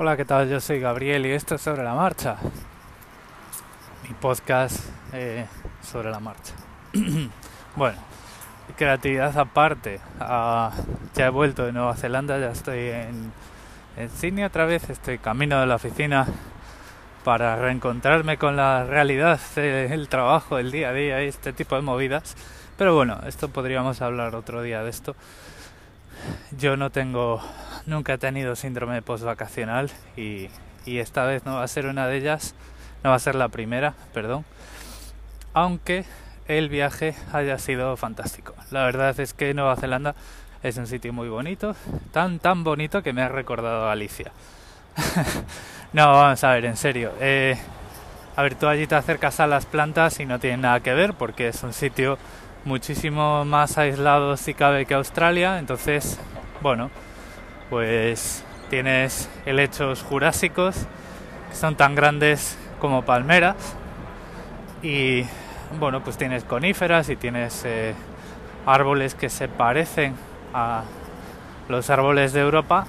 Hola, ¿qué tal? Yo soy Gabriel y esto es Sobre la Marcha. Mi podcast eh, sobre la marcha. bueno, creatividad aparte. Ah, ya he vuelto de Nueva Zelanda, ya estoy en, en Sydney otra vez, estoy camino de la oficina para reencontrarme con la realidad del trabajo, el día a día y este tipo de movidas. Pero bueno, esto podríamos hablar otro día de esto. Yo no tengo, nunca he tenido síndrome postvacacional y, y esta vez no va a ser una de ellas, no va a ser la primera, perdón. Aunque el viaje haya sido fantástico. La verdad es que Nueva Zelanda es un sitio muy bonito, tan tan bonito que me ha recordado a Alicia. no, vamos a ver, en serio. Eh, a ver, tú allí te acercas a las plantas y no tiene nada que ver porque es un sitio muchísimo más aislado si cabe que Australia. Entonces, bueno, pues tienes helechos jurásicos que son tan grandes como palmeras y bueno, pues tienes coníferas y tienes eh, árboles que se parecen a los árboles de Europa,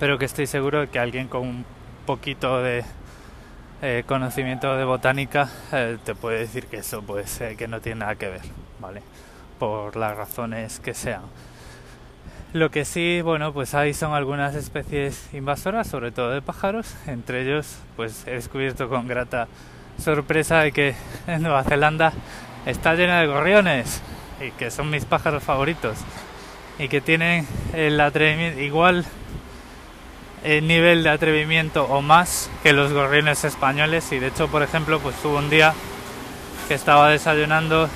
pero que estoy seguro de que alguien con un poquito de eh, conocimiento de botánica eh, te puede decir que eso pues que no tiene nada que ver, ¿vale? Por las razones que sean. Lo que sí, bueno, pues ahí son algunas especies invasoras, sobre todo de pájaros. Entre ellos, pues he descubierto con grata sorpresa que en Nueva Zelanda está llena de gorriones y que son mis pájaros favoritos y que tienen el atrevimiento igual el nivel de atrevimiento o más que los gorriones españoles y de hecho por ejemplo pues hubo un día que estaba desayunando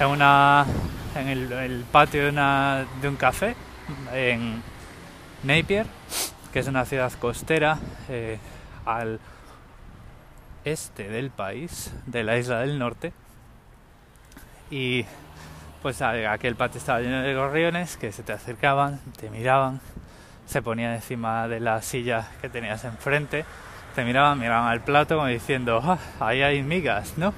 en una en el, patio de, una, un café en Napier que es una ciudad costera eh, al este del país de la isla del norte y pues aquel patio estaba lleno de gorriones que se te acercaban, te miraban, se ponían encima de la silla que tenías enfrente, te miraban, miraban al plato como diciendo, ah, ahí hay migas, ¿no?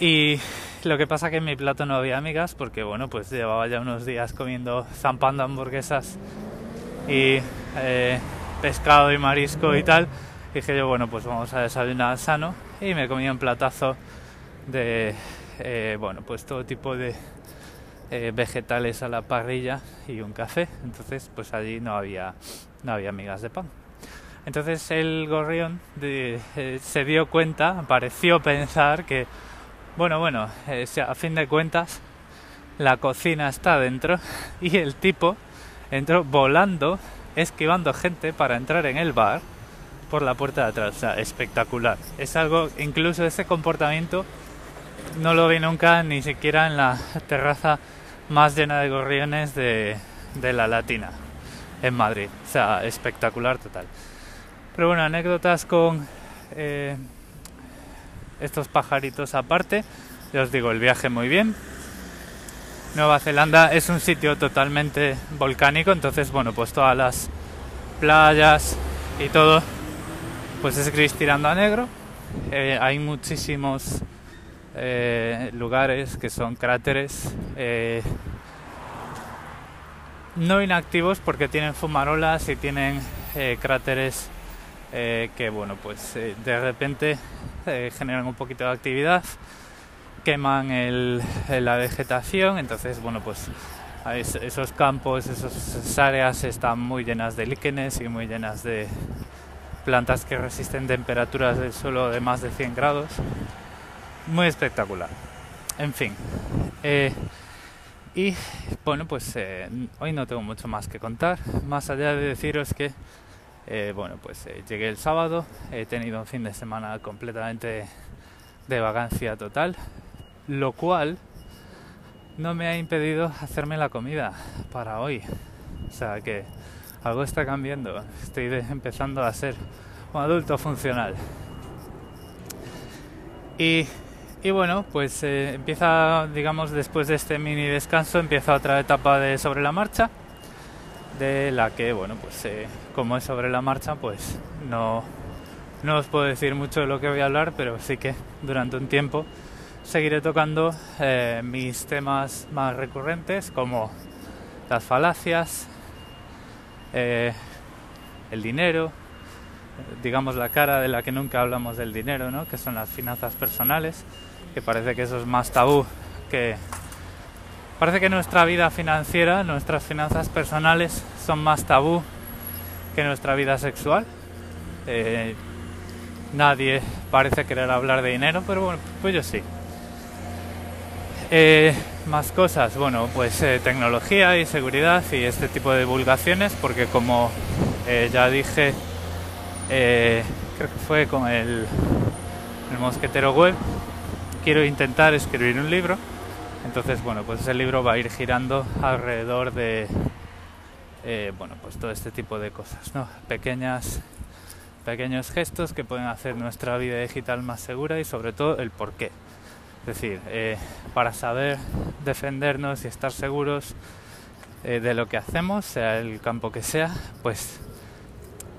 Y lo que pasa que en mi plato no había migas porque, bueno, pues llevaba ya unos días comiendo, zampando hamburguesas y eh, pescado y marisco y tal. Y dije yo, bueno, pues vamos a desayunar sano y me comí un platazo de eh, bueno, pues todo tipo de eh, vegetales a la parrilla y un café. Entonces, pues allí no había, no había migas de pan. Entonces el gorrión de, se dio cuenta, pareció pensar que, bueno, bueno, eh, a fin de cuentas, la cocina está dentro y el tipo entró volando, esquivando gente para entrar en el bar por la puerta de atrás. O sea, espectacular. Es algo, incluso ese comportamiento no lo vi nunca ni siquiera en la terraza más llena de gorriones de, de la Latina en Madrid. O sea, espectacular total. Pero bueno, anécdotas con eh, estos pajaritos aparte. Ya os digo, el viaje muy bien. Nueva Zelanda es un sitio totalmente volcánico, entonces bueno, pues todas las playas y todo, pues es gris tirando a negro. Eh, hay muchísimos eh, lugares que son cráteres eh, no inactivos porque tienen fumarolas y tienen cráteres que bueno pues de repente eh, generan un poquito de actividad queman la vegetación entonces bueno pues esos campos esas áreas están muy llenas de líquenes y muy llenas de plantas que resisten temperaturas del suelo de más de 100 grados muy espectacular. En fin. Eh, y bueno, pues eh, hoy no tengo mucho más que contar, más allá de deciros que, eh, bueno, pues eh, llegué el sábado, he tenido un fin de semana completamente de vagancia total, lo cual no me ha impedido hacerme la comida para hoy. O sea que algo está cambiando, estoy empezando a ser un adulto funcional. Y y bueno, pues eh, empieza, digamos, después de este mini descanso, empieza otra etapa de sobre la marcha, de la que, bueno, pues eh, como es sobre la marcha, pues no, no os puedo decir mucho de lo que voy a hablar, pero sí que durante un tiempo seguiré tocando eh, mis temas más recurrentes, como las falacias, el dinero, digamos la cara de la que nunca hablamos del dinero, ¿no? que son las finanzas personales, que parece que eso es más tabú que... Parece que nuestra vida financiera, nuestras finanzas personales son más tabú que nuestra vida sexual. Eh, nadie parece querer hablar de dinero, pero bueno, pues yo sí. Eh, más cosas, bueno, pues eh, tecnología y seguridad y este tipo de divulgaciones, porque como ya dije, creo que fue con el, el mosquetero web, quiero intentar escribir un libro. Entonces, bueno, pues ese libro va a ir girando alrededor de, bueno, pues todo este tipo de cosas, ¿no? Pequeñas pequeños gestos que pueden hacer nuestra vida digital más segura y sobre todo el por qué. Es decir, eh, para saber defendernos y estar seguros eh, de lo que hacemos, sea el campo que sea, pues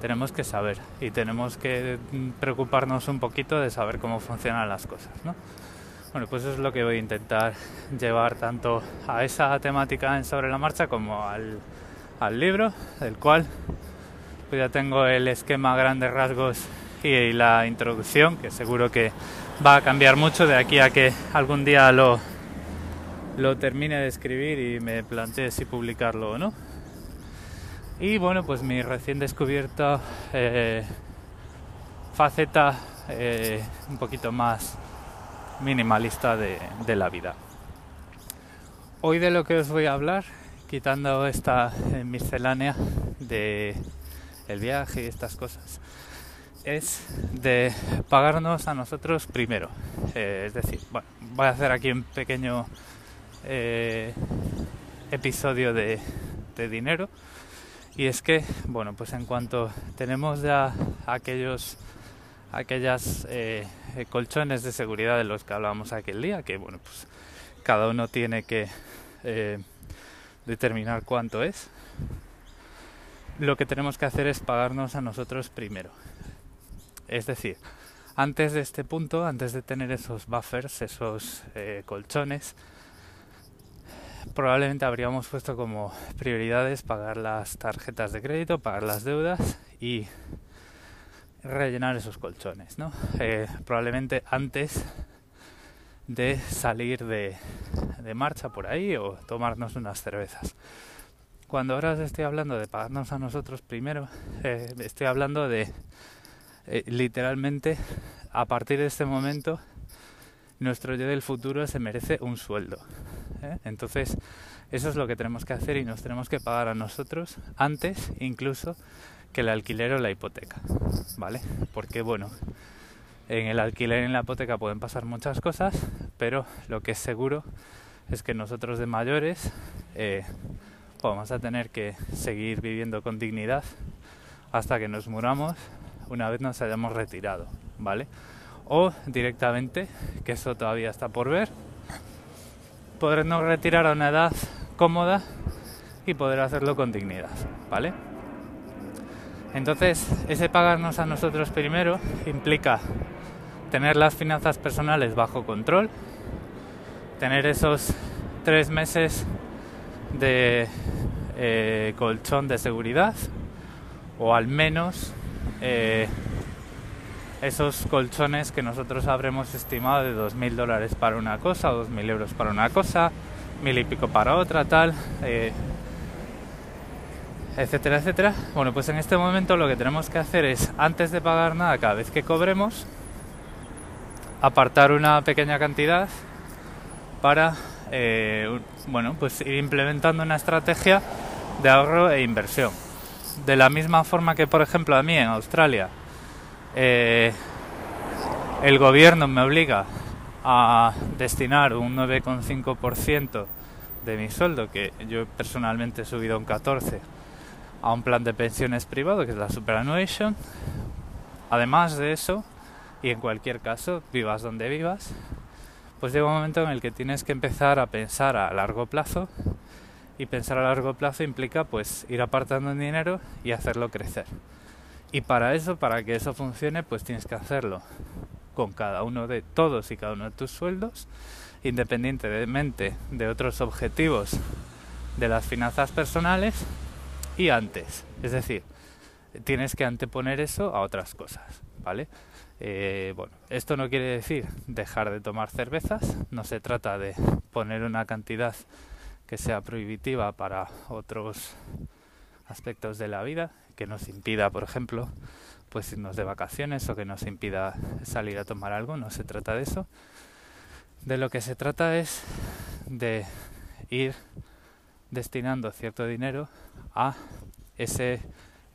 tenemos que saber y tenemos que preocuparnos un poquito de saber cómo funcionan las cosas. ¿no? Bueno, pues eso es lo que voy a intentar llevar tanto a esa temática en sobre la marcha como al, al libro, del cual pues ya tengo el esquema grandes rasgos y, la introducción, que seguro que va a cambiar mucho de aquí a que algún día lo, lo termine de escribir y me plantee si publicarlo o no. Y bueno, pues mi recién descubierta eh, faceta eh, un poquito más minimalista de, la vida. Hoy de lo que os voy a hablar, quitando esta eh, miscelánea de el viaje y estas cosas, es de pagarnos a nosotros primero. Eh, es decir, bueno, voy a hacer aquí un pequeño eh, episodio de, dinero. Y es que, bueno, pues en cuanto tenemos ya aquellos aquellas eh, colchones de seguridad de los que hablábamos aquel día, que bueno, pues cada uno tiene que determinar cuánto es lo que tenemos que hacer es pagarnos a nosotros primero. Es decir, antes de este punto, antes de tener esos buffers, esos eh, colchones, probablemente habríamos puesto como prioridades pagar las tarjetas de crédito, pagar las deudas y rellenar esos colchones, ¿no? Eh, probablemente antes de salir de, marcha por ahí o tomarnos unas cervezas. Cuando ahora os estoy hablando de pagarnos a nosotros primero, eh, estoy hablando de eh, literalmente a partir de este momento nuestro yo del futuro se merece un sueldo. ¿eh? Entonces eso es lo que tenemos que hacer y nos tenemos que pagar a nosotros antes incluso que el alquiler o la hipoteca, ¿vale? Porque bueno, en el alquiler y en la hipoteca pueden pasar muchas cosas, pero lo que es seguro es que nosotros de mayores vamos a tener que seguir viviendo con dignidad hasta que nos muramos una vez nos hayamos retirado, ¿vale? O directamente, que eso todavía está por ver, podernos retirar a una edad cómoda y poder hacerlo con dignidad, ¿vale? Entonces, ese pagarnos a nosotros primero implica tener las finanzas personales bajo control, tener esos tres meses de eh, colchón de seguridad o al menos eh, esos colchones que nosotros habremos estimado de 2.000 dólares para una cosa o 2.000 euros para una cosa, mil y pico para otra, tal, eh, etcétera, etcétera. Bueno, pues en este momento lo que tenemos que hacer es, antes de pagar nada cada vez que cobremos, apartar una pequeña cantidad para eh, bueno, pues ir implementando una estrategia de ahorro e inversión. De la misma forma que, por ejemplo, a mí en Australia, eh, el gobierno me obliga a destinar un 9,5% de mi sueldo, que yo personalmente he subido un 14%, a un plan de pensiones privado, que es la superannuation. Además de eso, y en cualquier caso, vivas donde vivas, pues llega un momento en el que tienes que empezar a pensar a largo plazo y pensar a largo plazo implica pues ir apartando dinero y hacerlo crecer. Y para eso, para que eso funcione, pues tienes que hacerlo con cada uno de todos y cada uno de tus sueldos, independientemente de otros objetivos de las finanzas personales y antes. Es decir, tienes que anteponer eso a otras cosas, ¿vale? Eh, bueno, esto no quiere decir dejar de tomar cervezas, no se trata de poner una cantidad que sea prohibitiva para otros aspectos de la vida, que nos impida, por ejemplo, pues irnos de vacaciones o que nos impida salir a tomar algo, no se trata de eso. De lo que se trata es de ir destinando cierto dinero a ese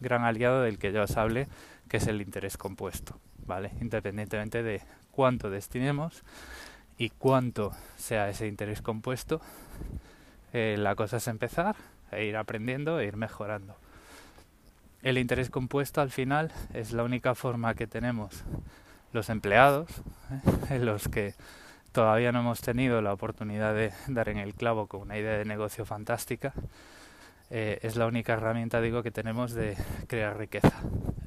gran aliado del que ya os hablé, que es el interés compuesto, ¿vale? Independientemente de cuánto destinemos y cuánto sea ese interés compuesto, eh, la cosa es empezar e ir aprendiendo e ir mejorando. El interés compuesto al final es la única forma que tenemos los empleados, ¿eh? los que todavía no hemos tenido la oportunidad de dar en el clavo con una idea de negocio fantástica, eh, es la única herramienta, digo, que tenemos de crear riqueza.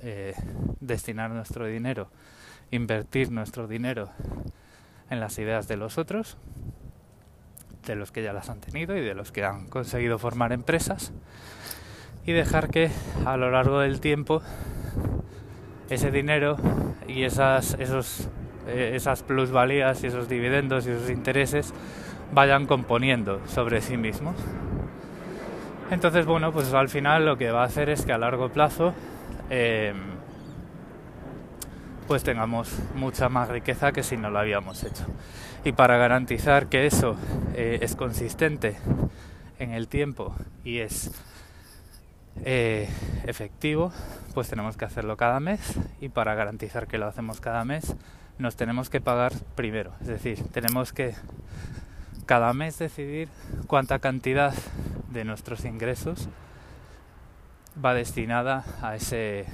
Eh, destinar nuestro dinero, invertir nuestro dinero en las ideas de los otros, de los que ya las han tenido y de los que han conseguido formar empresas, y dejar que a lo largo del tiempo ese dinero y esas, esos, eh, esas plusvalías y esos dividendos y esos intereses vayan componiendo sobre sí mismos. Entonces, bueno, pues al final lo que va a hacer es que a largo plazo em, pues tengamos mucha más riqueza que si no lo habíamos hecho. Y para garantizar que eso eh, es consistente en el tiempo y es eh, efectivo, pues tenemos que hacerlo cada mes y para garantizar que lo hacemos cada mes nos tenemos que pagar primero. Es decir, tenemos que cada mes decidir cuánta cantidad de nuestros ingresos va destinada a ese,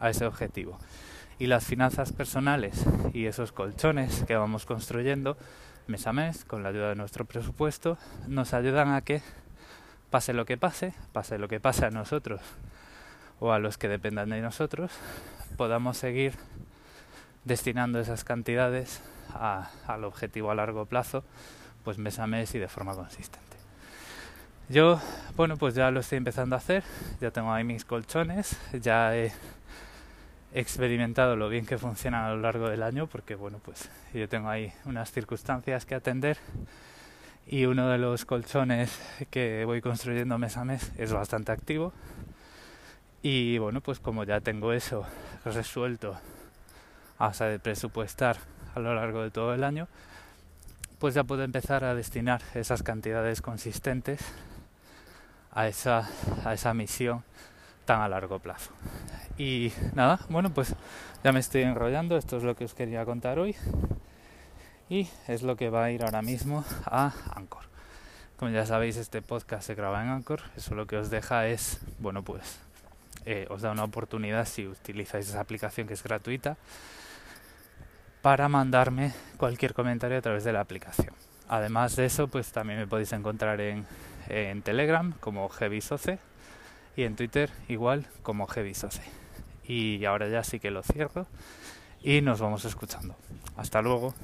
a ese objetivo. Y las finanzas personales y esos colchones que vamos construyendo mes a mes con la ayuda de nuestro presupuesto nos ayudan a que pase lo que pase, pase lo que pase a nosotros o a los que dependan de nosotros, podamos seguir destinando esas cantidades al objetivo a largo plazo pues mes a mes y de forma consistente. Yo, bueno, pues ya lo estoy empezando a hacer, ya tengo ahí mis colchones, ya he experimentado lo bien que funcionan a lo largo del año, porque bueno, pues yo tengo ahí unas circunstancias que atender y uno de los colchones que voy construyendo mes a mes es bastante activo y bueno, pues como ya tengo eso resuelto hasta de presupuestar a lo largo de todo el año, pues ya puedo empezar a destinar esas cantidades consistentes a esa, a esa misión tan a largo plazo. Y nada, bueno, pues ya me estoy enrollando, esto es lo que os quería contar hoy y es lo que va a ir ahora mismo a Anchor. Como ya sabéis, este podcast se graba en Anchor, eso lo que os deja es, bueno, pues eh, os da una oportunidad si utilizáis esa aplicación que es gratuita para mandarme cualquier comentario a través de la aplicación. Además de eso, pues también me podéis encontrar en, en Telegram como Heavysoce y en Twitter igual como Heavysoce. Y ahora ya sí que lo cierro y nos vamos escuchando. Hasta luego.